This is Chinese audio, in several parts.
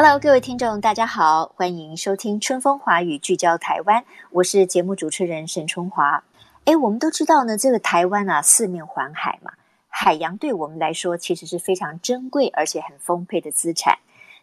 Hello，各位听众，大家好，欢迎收听《春风华语》，聚焦台湾。我是节目主持人沈春华。哎，我们都知道呢，这个台湾啊，四面环海嘛，海洋对我们来说其实是非常珍贵而且很丰沛的资产。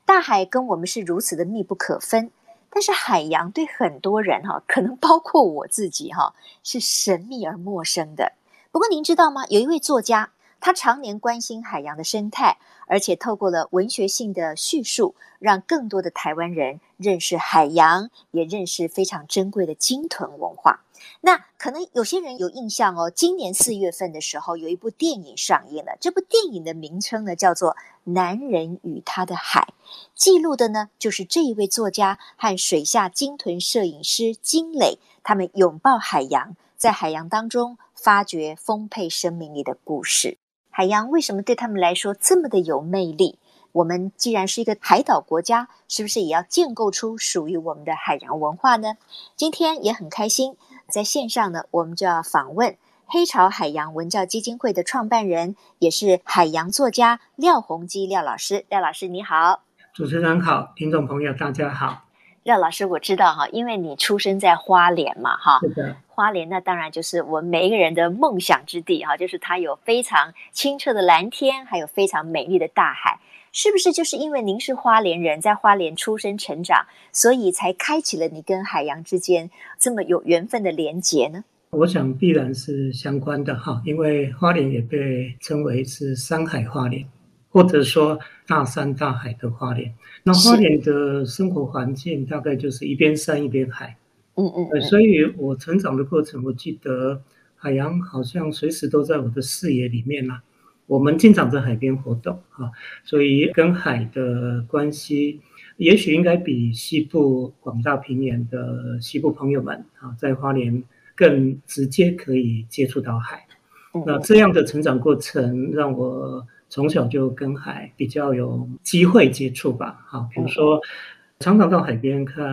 大海跟我们是如此的密不可分，但是海洋对很多人哈、可能包括我自己哈、是神秘而陌生的。不过您知道吗？有一位作家，他常年关心海洋的生态，而且透过了文学性的叙述，让更多的台湾人认识海洋，也认识非常珍贵的鲸豚文化。那可能有些人有印象哦，今年四月份的时候，有一部电影上映了。这部电影的名称呢，叫做《男人与他的海》，记录的呢，就是这一位作家和水下鲸豚摄影师金磊，他们拥抱海洋，在海洋当中。发掘丰沛生命力的故事，海洋为什么对他们来说这么的有魅力？我们既然是一个海岛国家，是不是也要建构出属于我们的海洋文化呢？今天也很开心，在线上呢，我们就要访问黑潮海洋文教基金会的创办人，也是海洋作家廖鸿基廖老师。廖老师你好，主持人好，听众朋友大家好。廖老师，我知道哈，因为你出生在花莲嘛，哈，是的，花莲那当然就是我们每一个人的梦想之地哈，就是它有非常清澈的蓝天，还有非常美丽的大海，是不是？就是因为您是花莲人，在花莲出生成长，所以才开启了你跟海洋之间这么有缘分的连结呢？我想必然是相关的哈，因为花莲也被称为是山海花莲。或者说大山大海的花莲，那花莲的生活环境大概就是一边山一边海，嗯嗯，嗯，所以我成长的过程，我记得海洋好像随时都在我的视野里面啦。我们经常在海边活动啊，所以跟海的关系，也许应该比西部广大平原的西部朋友们啊，在花莲更直接可以接触到海。那这样的成长过程让我。从小就跟海比较有机会接触吧，好，比如说常常到海边看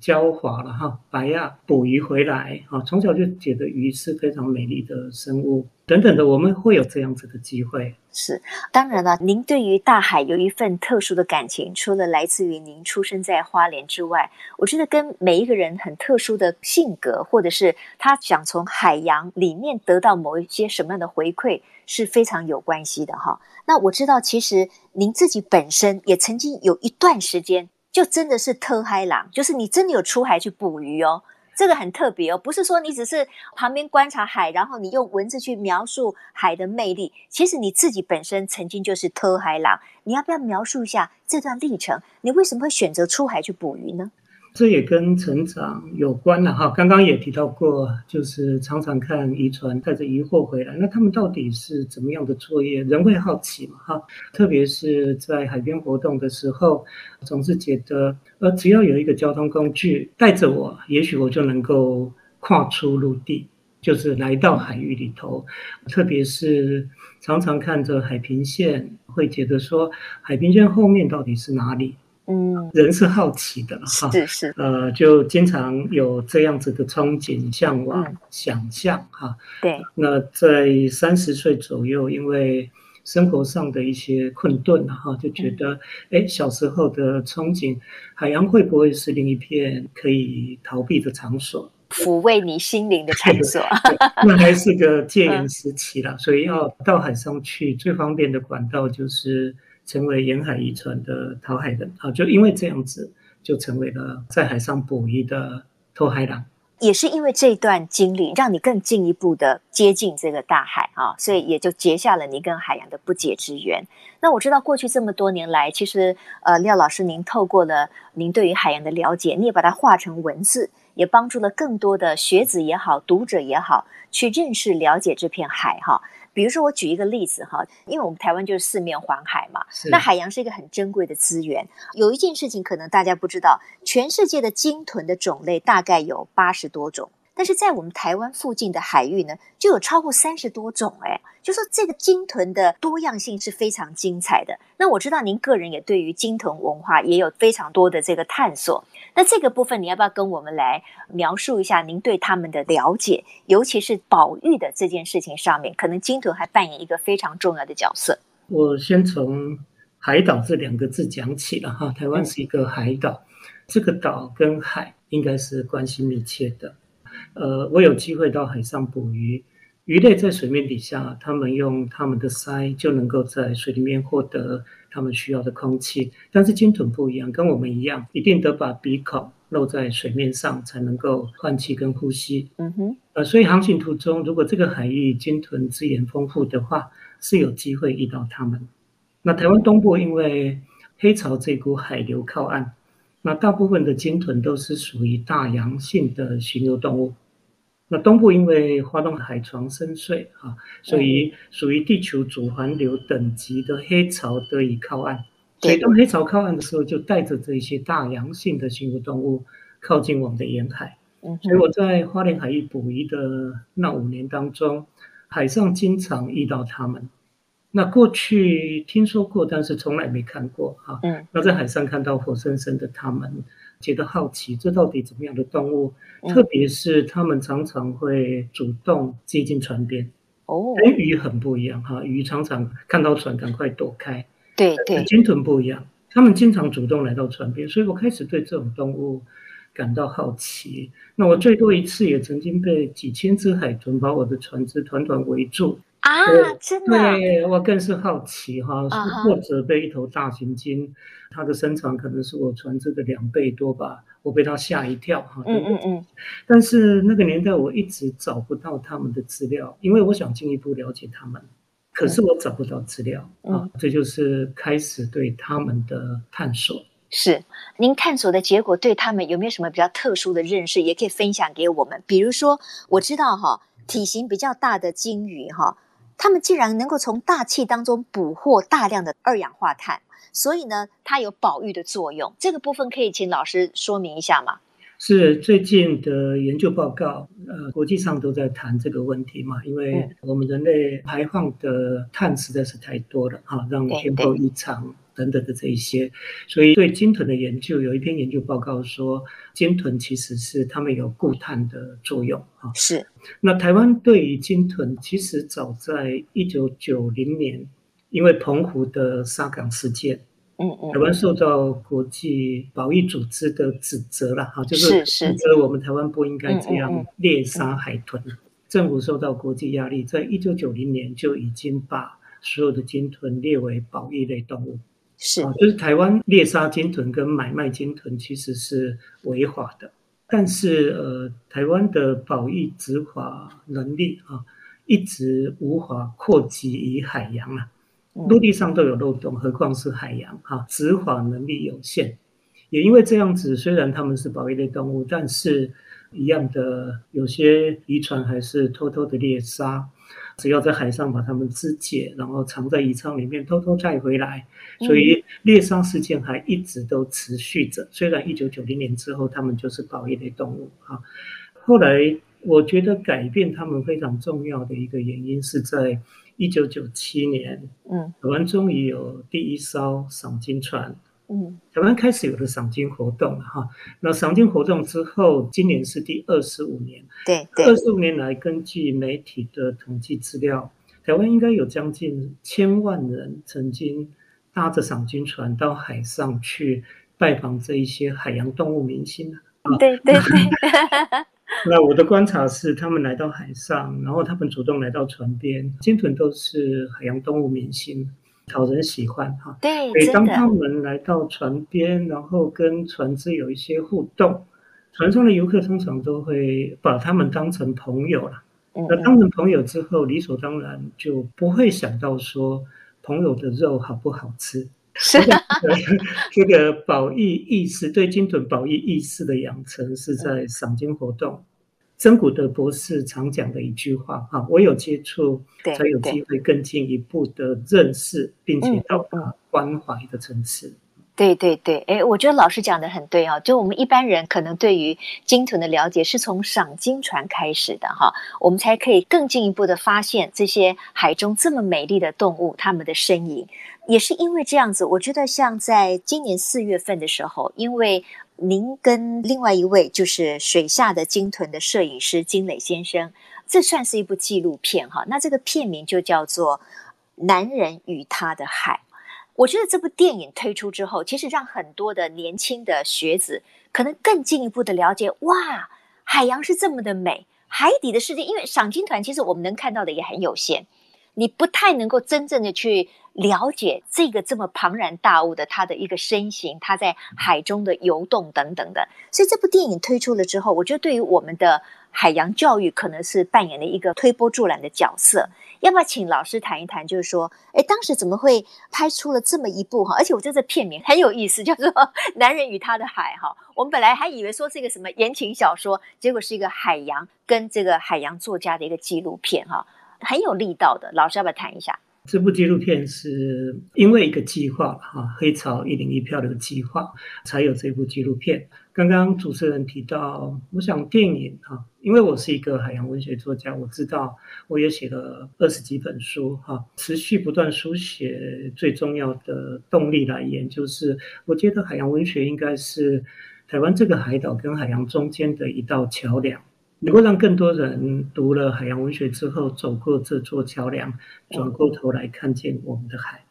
礁华了哈，白鸭捕鱼回来，哈，从小就觉得鱼是非常美丽的生物，等等的，我们会有这样子的机会。是，当然了，您对于大海有一份特殊的感情，除了来自于您出生在花莲之外，我觉得跟每一个人很特殊的性格，或者是他想从海洋里面得到某一些什么样的回馈，是非常有关系的哈。那我知道，其实您自己本身也曾经有一段时间，就真的是特海郎，就是你真的有出海去捕鱼哦。这个很特别哦，不是说你只是旁边观察海，然后你用文字去描述海的魅力。其实你自己本身曾经就是特海郎，你要不要描述一下这段历程？你为什么会选择出海去捕鱼呢？这也跟成长有关了哈。刚刚也提到过，就是常常看渔船带着疑惑回来，那他们到底是怎么样的作业？人会好奇嘛哈。特别是在海边活动的时候，总是觉得，呃，只要有一个交通工具带着我，也许我就能够跨出陆地，就是来到海域里头。特别是常常看着海平线，会觉得说，海平线后面到底是哪里？嗯，人是好奇的哈，是。是，呃，就经常有这样子的憧憬、向往、嗯、想象哈。对，那在三十岁左右，因为生活上的一些困顿哈，就觉得，哎、嗯，小时候的憧憬，海洋会不会是另一片可以逃避的场所，抚慰你心灵的场所？那还是个戒严时期了，嗯、所以要到海上去，最方便的管道就是。成为沿海渔船的讨海人啊，就因为这样子，就成为了在海上捕鱼的偷海郎。也是因为这段经历，让你更进一步的接近这个大海啊，所以也就结下了你跟海洋的不解之缘。那我知道过去这么多年来，其实呃，廖老师您透过了您对于海洋的了解，你也把它化成文字，也帮助了更多的学子也好、读者也好，去认识了解这片海哈。比如说我举一个例子哈，因为我们台湾就是四面环海嘛，那海洋是一个很珍贵的资源。有一件事情可能大家不知道，全世界的鲸豚的种类大概有八十多种。但是在我们台湾附近的海域呢，就有超过三十多种哎，就说这个鲸豚的多样性是非常精彩的。那我知道您个人也对于鲸豚文化也有非常多的这个探索。那这个部分你要不要跟我们来描述一下您对他们的了解，尤其是保育的这件事情上面，可能鲸豚还扮演一个非常重要的角色。我先从海岛这两个字讲起了哈，台湾是一个海岛，这个岛跟海应该是关系密切的。呃，我有机会到海上捕鱼，鱼类在水面底下，它们用它们的鳃就能够在水里面获得他们需要的空气。但是鲸豚不一样，跟我们一样，一定得把鼻孔露在水面上才能够换气跟呼吸。嗯哼，呃，所以航行途中，如果这个海域鲸豚资源丰富的话，是有机会遇到它们。那台湾东部因为黑潮这股海流靠岸，那大部分的鲸豚都是属于大洋性的巡游动物。那东部因为花东海床深邃啊，所以属于地球主环流等级的黑潮得以靠岸。所以当黑潮靠岸的时候，就带着这些大洋性的巡游动物靠近我们的沿海。所以我在花莲海域捕鱼的那五年当中，海上经常遇到它们。那过去听说过，但是从来没看过哈。嗯。那在海上看到活生生的它们。觉得好奇，这到底怎么样的动物？特别是他们常常会主动接近船边。哦，跟鱼很不一样哈，鱼常常看到船赶快躲开。对对，鲸豚不一样，他们经常主动来到船边，所以我开始对这种动物感到好奇。那我最多一次也曾经被几千只海豚把我的船只团团围住。啊，真的？对，我更是好奇哈，或者被一头大型鲸，它的身长可能是我船只的两倍多吧，我被它吓一跳哈。嗯嗯嗯。但是那个年代我一直找不到他们的资料，因为我想进一步了解他们，可是我找不到资料啊，这就是开始对他们的探索。是，您探索的结果对他们有没有什么比较特殊的认识，也可以分享给我们？比如说，我知道哈，体型比较大的鲸鱼哈。它们既然能够从大气当中捕获大量的二氧化碳，所以呢，它有保育的作用。这个部分可以请老师说明一下吗？是最近的研究报告，呃，国际上都在谈这个问题嘛，因为我们人类排放的碳实在是太多了，哈，让天候异常。等等的这一些，所以对鲸豚的研究，有一篇研究报告说，鲸豚其实是它们有固碳的作用啊。是。那台湾对于鲸豚，其实早在一九九零年，因为澎湖的沙港事件，嗯嗯，台湾受到国际保育组织的指责了哈，就是指责我们台湾不应该这样猎杀海豚。政府受到国际压力，在一九九零年就已经把所有的鲸豚列为保育类动物。是，就是台湾猎杀鲸豚跟买卖鲸豚其实是违法的，但是呃，台湾的保育执法能力啊，一直无法扩及于海洋啊，陆地上都有漏洞，何况是海洋哈，执法能力有限，也因为这样子，虽然他们是保育类动物，但是一样的，有些渔船还是偷偷的猎杀。只要在海上把它们肢解，然后藏在渔舱里面，偷偷带回来，所以猎杀事件还一直都持续着。虽然一九九零年之后，它们就是保育类动物啊。后来我觉得改变它们非常重要的一个原因是在一九九七年，嗯，台湾终于有第一艘赏金船。嗯，台湾开始有了赏金活动了哈。那赏金活动之后，今年是第二十五年。对，二十五年来，根据媒体的统计资料，台湾应该有将近千万人曾经搭着赏金船到海上去拜访这一些海洋动物明星啊。对对对。那我的观察是，他们来到海上，然后他们主动来到船边，鲸豚都是海洋动物明星。讨人喜欢哈，对，每当他们来到船边，然后跟船只有一些互动，船上的游客通常都会把他们当成朋友了。那当成朋友之后，理所当然就不会想到说朋友的肉好不好吃。是的，这个 保育意识，对精准保育意识的养成是在赏金活动。珍古德博士常讲的一句话哈，我有接触，才有机会更进一步的认识，并且到达关怀的层次。对对对，哎，我觉得老师讲的很对啊。就我们一般人可能对于鲸豚的了解是从赏鲸船开始的哈，我们才可以更进一步的发现这些海中这么美丽的动物它们的身影。也是因为这样子，我觉得像在今年四月份的时候，因为您跟另外一位就是水下的鲸豚的摄影师金磊先生，这算是一部纪录片哈。那这个片名就叫做《男人与他的海》。我觉得这部电影推出之后，其实让很多的年轻的学子可能更进一步的了解，哇，海洋是这么的美，海底的世界。因为赏鲸团其实我们能看到的也很有限，你不太能够真正的去了解这个这么庞然大物的它的一个身形，它在海中的游动等等的。所以这部电影推出了之后，我觉得对于我们的海洋教育可能是扮演了一个推波助澜的角色。要不要请老师谈一谈？就是说，哎，当时怎么会拍出了这么一部哈？而且我觉得这片名很有意思，叫做《男人与他的海》哈。我们本来还以为说是一个什么言情小说，结果是一个海洋跟这个海洋作家的一个纪录片哈，很有力道的。老师要不要谈一下？这部纪录片是因为一个计划哈，黑潮一零一票的计划，才有这部纪录片。刚刚主持人提到，我想电影哈，因为我是一个海洋文学作家，我知道我也写了二十几本书哈，持续不断书写最重要的动力来源，就是我觉得海洋文学应该是台湾这个海岛跟海洋中间的一道桥梁，能够让更多人读了海洋文学之后，走过这座桥梁，转过头来看见我们的海。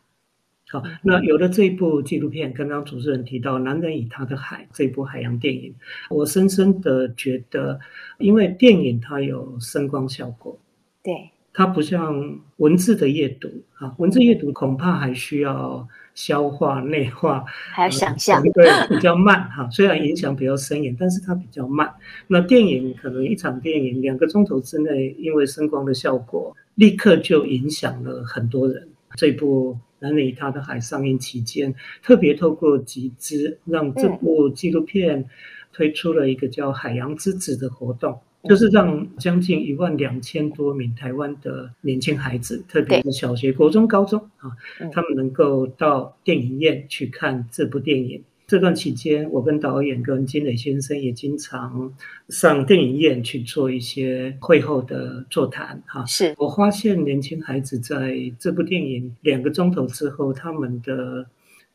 好，那有了这一部纪录片，刚刚主持人提到《男人与他的海》这部海洋电影，我深深的觉得，因为电影它有声光效果，对，它不像文字的阅读啊，文字阅读恐怕还需要消化内化，还有想象，对，比较慢哈。虽然影响比较深远，但是它比较慢。那电影可能一场电影两个钟头之内，因为声光的效果，立刻就影响了很多人。这部。男人与他的海上映期间，特别透过集资，让这部纪录片推出了一个叫“海洋之子”的活动，就是让将近一万两千多名台湾的年轻孩子，特别是小学、国中、高中啊，他们能够到电影院去看这部电影。这段期间，我跟导演跟金磊先生也经常上电影院去做一些会后的座谈。哈，是我发现年轻孩子在这部电影两个钟头之后，他们的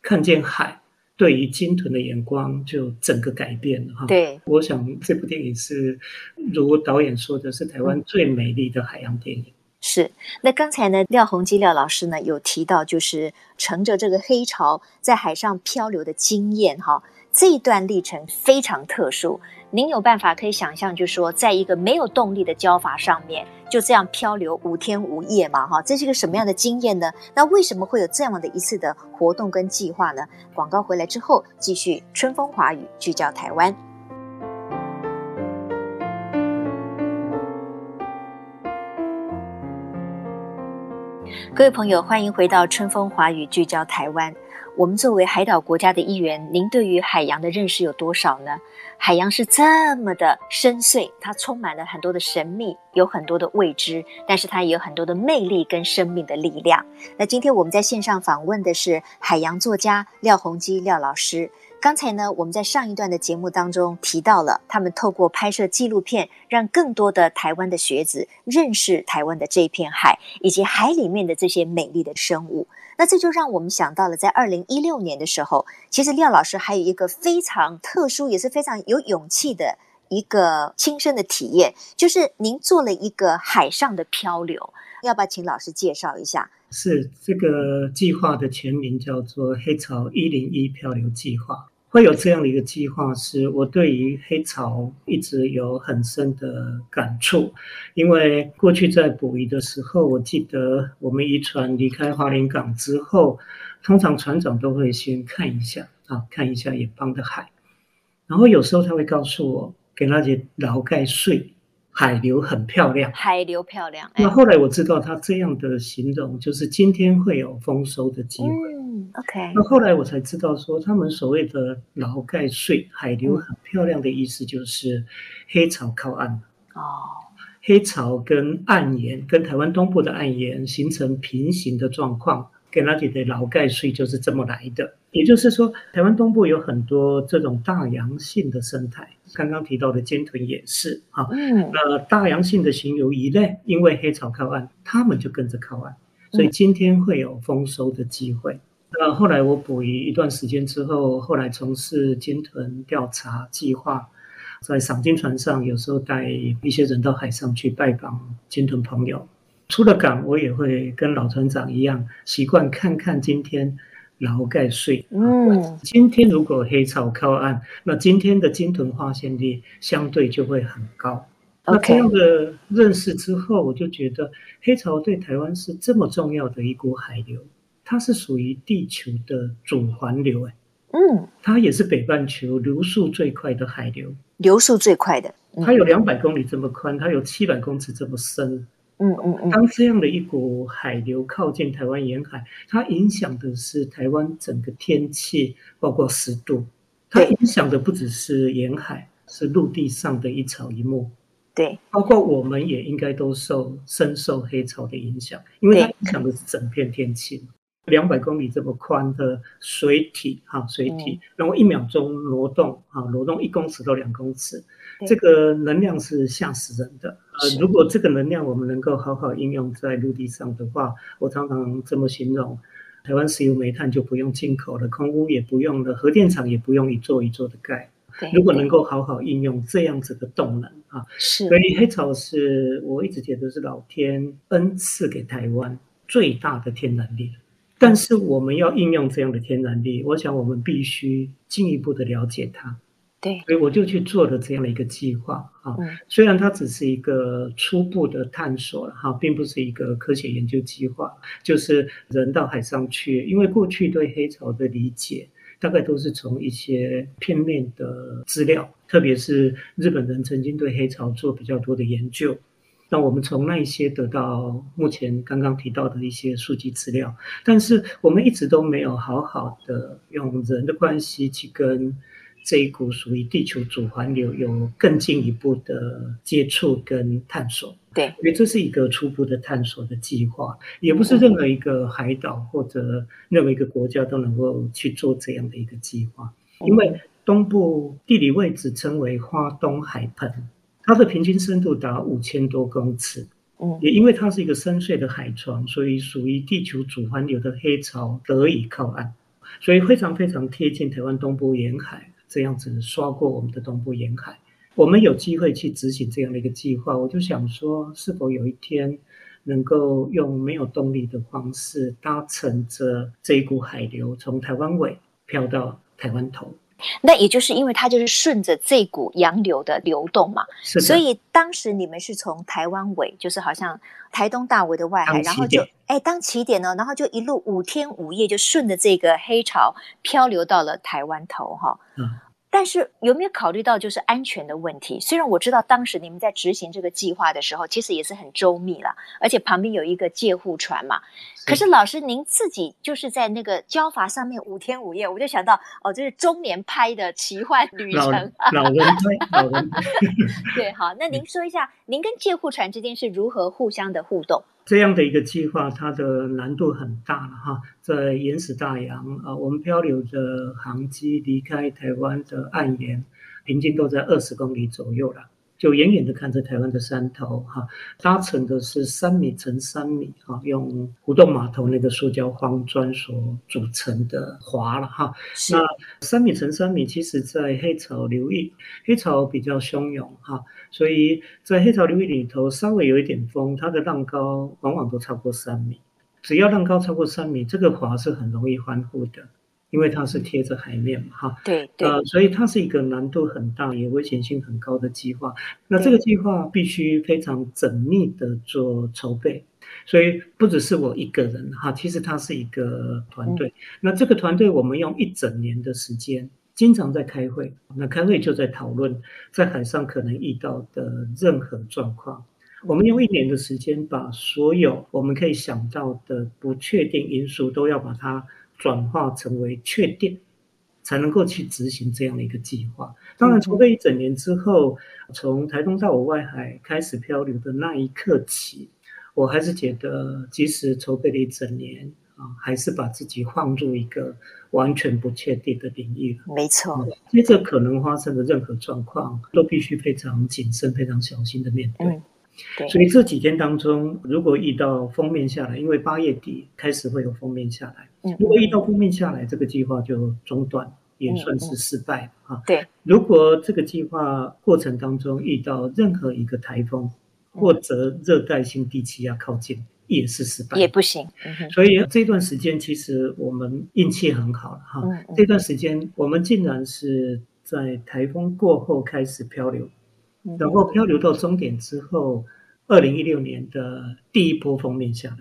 看见海对于鲸豚的眼光就整个改变了。哈，对，我想这部电影是如导演说的，是台湾最美丽的海洋电影。是，那刚才呢，廖鸿基廖老师呢有提到，就是乘着这个黑潮在海上漂流的经验哈，这一段历程非常特殊。您有办法可以想象，就说，在一个没有动力的礁筏上面，就这样漂流五天五夜嘛哈，这是一个什么样的经验呢？那为什么会有这样的一次的活动跟计划呢？广告回来之后，继续春风华语聚焦台湾。各位朋友，欢迎回到春风华语聚焦台湾。我们作为海岛国家的一员，您对于海洋的认识有多少呢？海洋是这么的深邃，它充满了很多的神秘，有很多的未知，但是它也有很多的魅力跟生命的力量。那今天我们在线上访问的是海洋作家廖鸿基廖老师。刚才呢，我们在上一段的节目当中提到了，他们透过拍摄纪录片，让更多的台湾的学子认识台湾的这一片海，以及海里面的这些美丽的生物。那这就让我们想到了，在二零一六年的时候，其实廖老师还有一个非常特殊，也是非常有勇气的一个亲身的体验，就是您做了一个海上的漂流。要不要请老师介绍一下？是这个计划的全名叫做“黑潮一零一漂流计划”。会有这样的一个计划，是我对于黑潮一直有很深的感触。因为过去在捕鱼的时候，我记得我们渔船离开花莲港之后，通常船长都会先看一下啊，看一下远方的海，然后有时候他会告诉我，给那些老盖税。海流很漂亮，海流漂亮。那后来我知道他这样的形容，就是今天会有丰收的机会。嗯，OK。那后来我才知道说，他们所谓的劳盖税，海流很漂亮的意思就是黑潮靠岸。哦，黑潮跟岸沿跟台湾东部的岸沿形成平行的状况，给那里的劳盖税就是这么来的。也就是说，台湾东部有很多这种大洋性的生态，刚刚提到的鲸豚也是啊。嗯，那大洋性的行游鱼类，因为黑潮靠岸，他们就跟着靠岸，所以今天会有丰收的机会。那后来我捕鱼一段时间之后，后来从事鲸豚调查计划，在赏鲸船上，有时候带一些人到海上去拜访鲸豚朋友。出了港，我也会跟老船长一样，习惯看看今天。劳盖税。嗯，今天如果黑潮靠岸，那今天的金豚发现率相对就会很高。那这样的认识之后，我就觉得黑潮对台湾是这么重要的一股海流，它是属于地球的主环流。哎，嗯，它也是北半球流速最快的海流，流速最快的，嗯、它有两百公里这么宽，它有七百公尺这么深。嗯嗯嗯，当这样的一股海流靠近台湾沿海，它影响的是台湾整个天气，包括湿度。它影响的不只是沿海，是陆地上的一草一木。对，包括我们也应该都受深受黑潮的影响，因为它影响的是整片天气。两百公里这么宽的水体，哈，水体，然后一秒钟挪动，哈，挪动一公尺到两公尺，这个能量是吓死人的。呃，如果这个能量我们能够好好应用在陆地上的话，我常常这么形容：台湾石油煤炭就不用进口了，空污也不用了，核电厂也不用一座一座的盖。如果能够好好应用这样子的动能，啊，是。所以黑潮是我一直觉得是老天恩赐给台湾最大的天然力。但是我们要应用这样的天然力，我想我们必须进一步的了解它。对，所以我就去做了这样的一个计划啊。虽然它只是一个初步的探索哈，并不是一个科学研究计划，就是人到海上去。因为过去对黑潮的理解，大概都是从一些片面的资料，特别是日本人曾经对黑潮做比较多的研究。那我们从那一些得到目前刚刚提到的一些数据资料，但是我们一直都没有好好的用人的关系去跟这一股属于地球主环流有更进一步的接触跟探索。对，因为这是一个初步的探索的计划，也不是任何一个海岛或者任何一个国家都能够去做这样的一个计划，因为东部地理位置称为花东海盆。它的平均深度达五千多公尺，嗯，也因为它是一个深邃的海床，所以属于地球主环流的黑潮得以靠岸，所以非常非常贴近台湾东部沿海，这样子刷过我们的东部沿海。我们有机会去执行这样的一个计划，我就想说，是否有一天能够用没有动力的方式，搭乘着这一股海流，从台湾尾漂到台湾头。那也就是因为它就是顺着这股洋流的流动嘛，所以当时你们是从台湾尾，就是好像台东大围的外海，然后就哎当起点呢，然后就一路五天五夜就顺着这个黑潮漂流到了台湾头哈。嗯。但是有没有考虑到就是安全的问题？虽然我知道当时你们在执行这个计划的时候，其实也是很周密了，而且旁边有一个借护船嘛。可是老师您自己就是在那个礁筏上面五天五夜，我就想到哦，这是中年拍的奇幻旅程。老人拍，老人。对，好，那您说一下，您跟借护船之间是如何互相的互动？这样的一个计划，它的难度很大了哈，在原始大洋啊，我们漂流的航机离开台湾的岸沿，平均都在二十公里左右了。就远远的看着台湾的山头，哈，搭乘的是三米乘三米，哈，用湖洞码头那个塑胶方砖所组成的滑了，哈。那三米乘三米，其实在黑潮流域，黑潮比较汹涌，哈，所以在黑潮流域里头，稍微有一点风，它的浪高往往都超过三米。只要浪高超过三米，这个滑是很容易翻覆的。因为它是贴着海面嘛，哈，对对，呃，所以它是一个难度很大也危险性很高的计划。那这个计划必须非常缜密的做筹备，所以不只是我一个人哈，其实它是一个团队。那这个团队我们用一整年的时间，经常在开会，那开会就在讨论在海上可能遇到的任何状况。我们用一年的时间，把所有我们可以想到的不确定因素都要把它。转化成为确定，才能够去执行这样的一个计划。当然，筹备一整年之后，从台东到我外海开始漂流的那一刻起，我还是觉得，即使筹备了一整年啊，还是把自己放入一个完全不确定的领域。没错，接着可能发生的任何状况，都必须非常谨慎、非常小心的面对。所以这几天当中，如果遇到封面下来，因为八月底开始会有封面下来，嗯，如果遇到封面下来，这个计划就中断，也算是失败哈。对，如果这个计划过程当中遇到任何一个台风或者热带性低气压靠近，也是失败，也不行。所以这段时间其实我们运气很好了哈。这段时间我们竟然是在台风过后开始漂流。然后漂流到终点之后，二零一六年的第一波封面下来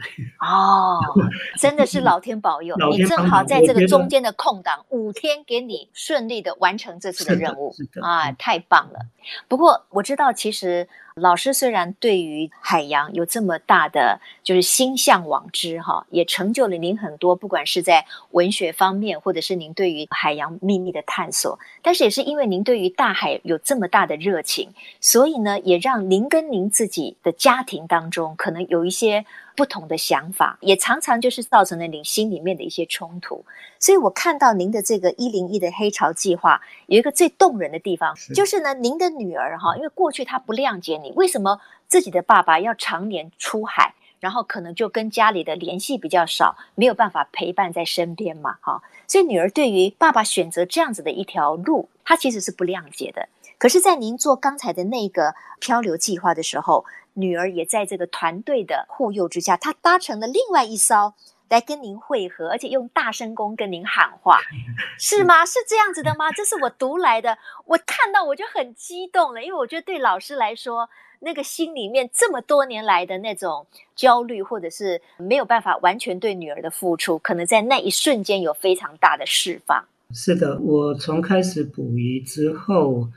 哦，真的是老天保佑，你正好在这个中间的空档五天，给你顺利的完成这次的任务，啊，太棒了。不过我知道，其实。老师虽然对于海洋有这么大的就是心向往之哈，也成就了您很多，不管是在文学方面，或者是您对于海洋秘密的探索，但是也是因为您对于大海有这么大的热情，所以呢，也让您跟您自己的家庭当中可能有一些。不同的想法，也常常就是造成了您心里面的一些冲突。所以我看到您的这个一零一的黑潮计划，有一个最动人的地方，是就是呢，您的女儿哈，因为过去她不谅解你，为什么自己的爸爸要常年出海，然后可能就跟家里的联系比较少，没有办法陪伴在身边嘛，哈。所以女儿对于爸爸选择这样子的一条路，她其实是不谅解的。可是，在您做刚才的那个漂流计划的时候，女儿也在这个团队的护佑之下，她搭乘了另外一艘来跟您会合，而且用大声公跟您喊话，是吗？是这样子的吗？这是我读来的，我看到我就很激动了，因为我觉得对老师来说，那个心里面这么多年来的那种焦虑，或者是没有办法完全对女儿的付出，可能在那一瞬间有非常大的释放。是的，我从开始捕鱼之后。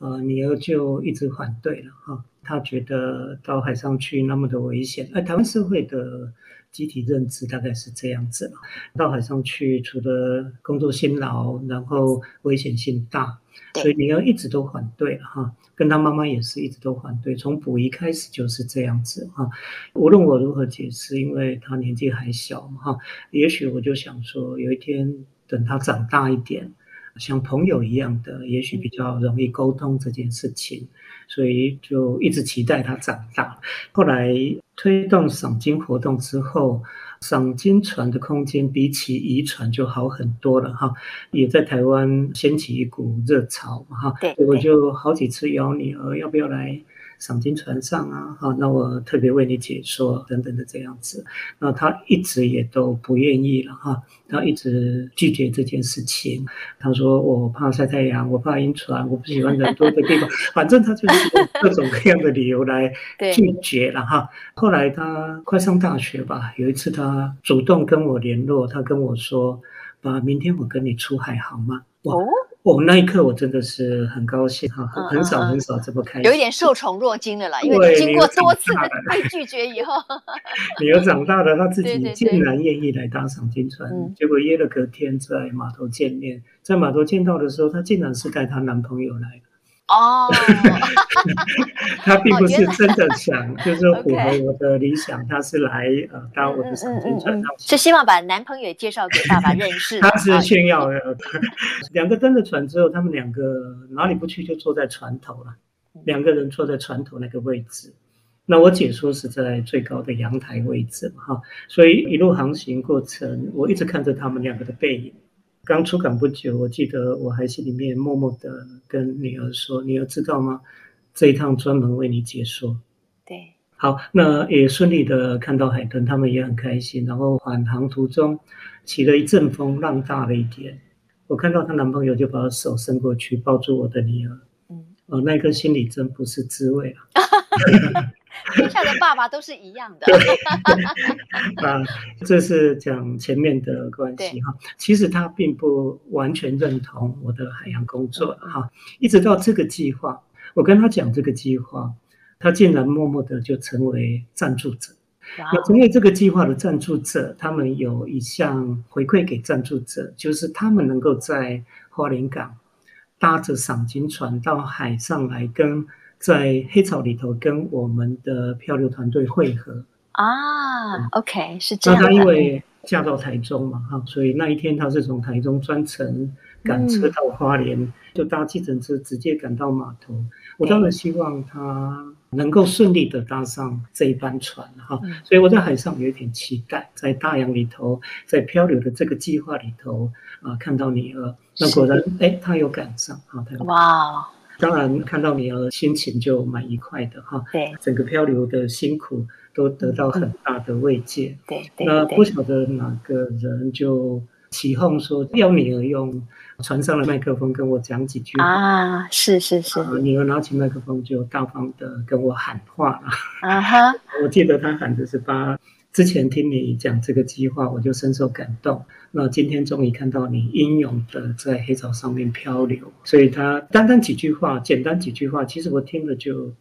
呃，女儿就一直反对了哈，她觉得到海上去那么的危险。哎，台湾社会的集体认知大概是这样子，到海上去除了工作辛劳，然后危险性大，所以你要一直都反对了哈，跟他妈妈也是一直都反对，从捕鱼开始就是这样子哈。无论我如何解释，因为他年纪还小嘛哈，也许我就想说，有一天等他长大一点。像朋友一样的，也许比较容易沟通这件事情，所以就一直期待他长大。后来推动赏金活动之后，赏金船的空间比起渔船就好很多了哈，也在台湾掀起一股热潮嘛哈。对，我就好几次邀你，呃要不要来。赏金船上啊，好，那我特别为你解说等等的这样子，那他一直也都不愿意了哈，他一直拒绝这件事情。他说我怕晒太阳，我怕晕船，我不喜欢人多的地方，反正他就是用各种各样的理由来 拒绝了哈。后来他快上大学吧，有一次他主动跟我联络，他跟我说：“爸，明天我跟你出海好吗？”哇我、们、那一刻我真的是很高兴哈，很少很少这么开心，有一点受宠若惊的啦，因为经过多次的被拒绝以后，女儿长大了，她自己竟然愿意来搭赏金船，结果约了隔天在码头见面，在码头见到的时候，她竟然是带她男朋友来的。哦，他并不是真的想，就是符合 我的理想。他是来呃搭我的赏鲸船，是希望把男朋友介绍给爸爸认识。他是炫耀的，两个登了船之后，他们两个哪里不去就坐在船头了。两个人坐在船头那个位置，那我解说是在最高的阳台位置嘛哈，所以一路航行过程，我一直看着他们两个的背影。刚出港不久，我记得我还心里面默默的跟女儿说：“女儿知道吗？这一趟专门为你解说。”对，好，那也顺利的看到海豚，他们也很开心。然后返航途中起了一阵风，浪大了一点。我看到她男朋友就把手伸过去抱住我的女儿。嗯，哦，那个心里真不是滋味啊。天下的爸爸都是一样的啊，这是讲前面的关系哈。其实他并不完全认同我的海洋工作哈。一直到这个计划，我跟他讲这个计划，他竟然默默的就成为赞助者。那成为这个计划的赞助者，他们有一项回馈给赞助者，就是他们能够在花莲港搭着赏金船到海上来，跟在黑潮里头跟我们的漂流团队会合。啊。嗯、OK，是这样的。那他因为嫁到台中嘛，哈，所以那一天他是从台中专程赶车到花莲，嗯、就搭计程车直接赶到码头。我当然希望他能够顺利的搭上这一班船哈，所以我在海上有一点期待，在大洋里头，在漂流的这个计划里头啊，看到你了，那果然哎，他有赶上哈，他哇，当然看到女儿心情就蛮愉快的哈，对，整个漂流的辛苦都得到很大的慰藉，对，那不晓得哪个人就起哄说要女儿用。船上的麦克风跟我讲几句啊，是是是，女儿拿起麦克风就大方的跟我喊话了啊哈，我记得她喊的是爸，之前听你讲这个计划，我就深受感动。那今天终于看到你英勇的在黑潮上面漂流，所以他单单几句话，简单几句话，其实我听了就。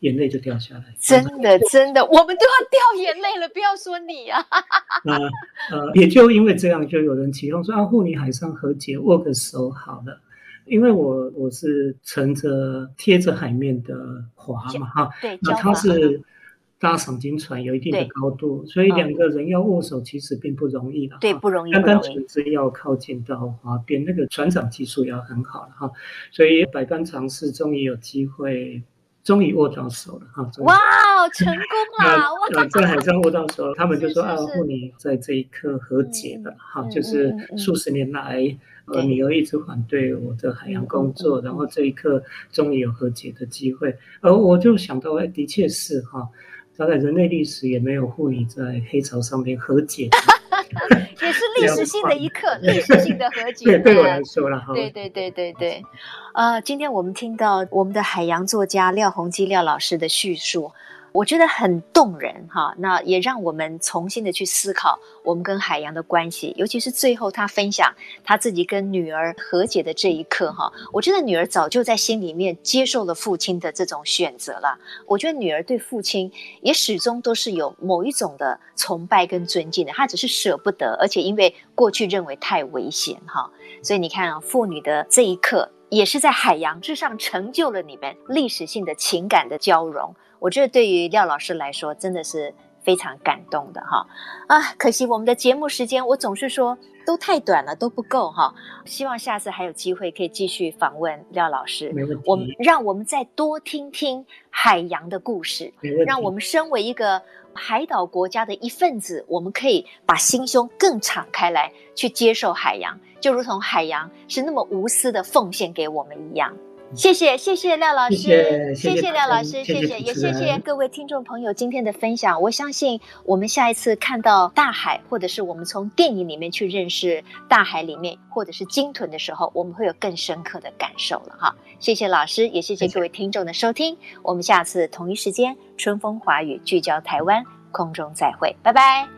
眼泪就掉下来，真的真的，我们都要掉眼泪了，不要说你啊。呃呃，也就因为这样，就有人启动说啊，护你海上和解，握个手好了。因为我我是乘着贴着海面的滑嘛哈，对，那他是搭赏金船，有一定的高度，所以两个人要握手其实并不容易的，对，不容易。单单船只要靠近到划边，那个船长技术要很好了哈，所以百般尝试，终于有机会。终于握到手了哈！哇，成功了！哇，在海上握到手，他们就说：“啊，护你在这一刻和解了哈，就是数十年来，呃，女儿一直反对我的海洋工作，然后这一刻终于有和解的机会。”而我就想到，哎，的确是哈，大概人类历史也没有护理在黑潮上面和解。也是历史性的一刻，历史性的和解。对，对我来说了哈。对对对对对，呃，今天我们听到我们的海洋作家廖鸿基廖老师的叙述。我觉得很动人哈，那也让我们重新的去思考我们跟海洋的关系，尤其是最后他分享他自己跟女儿和解的这一刻哈，我觉得女儿早就在心里面接受了父亲的这种选择了。我觉得女儿对父亲也始终都是有某一种的崇拜跟尊敬的，她只是舍不得，而且因为过去认为太危险哈，所以你看啊，父女的这一刻也是在海洋之上成就了你们历史性的情感的交融。我觉得对于廖老师来说，真的是非常感动的哈啊！可惜我们的节目时间，我总是说都太短了，都不够哈。希望下次还有机会可以继续访问廖老师，没问题。我们让我们再多听听海洋的故事，让我们身为一个海岛国家的一份子，我们可以把心胸更敞开来，去接受海洋，就如同海洋是那么无私的奉献给我们一样。谢谢谢谢廖老师，谢谢，廖老师，谢谢，谢谢也谢谢各位听众朋友今天的分享。我相信我们下一次看到大海，或者是我们从电影里面去认识大海里面，或者是鲸豚的时候，我们会有更深刻的感受了哈。谢谢老师，也谢谢各位听众的收听。谢谢。我们下次同一时间，春风华语聚焦台湾，空中再会，拜拜。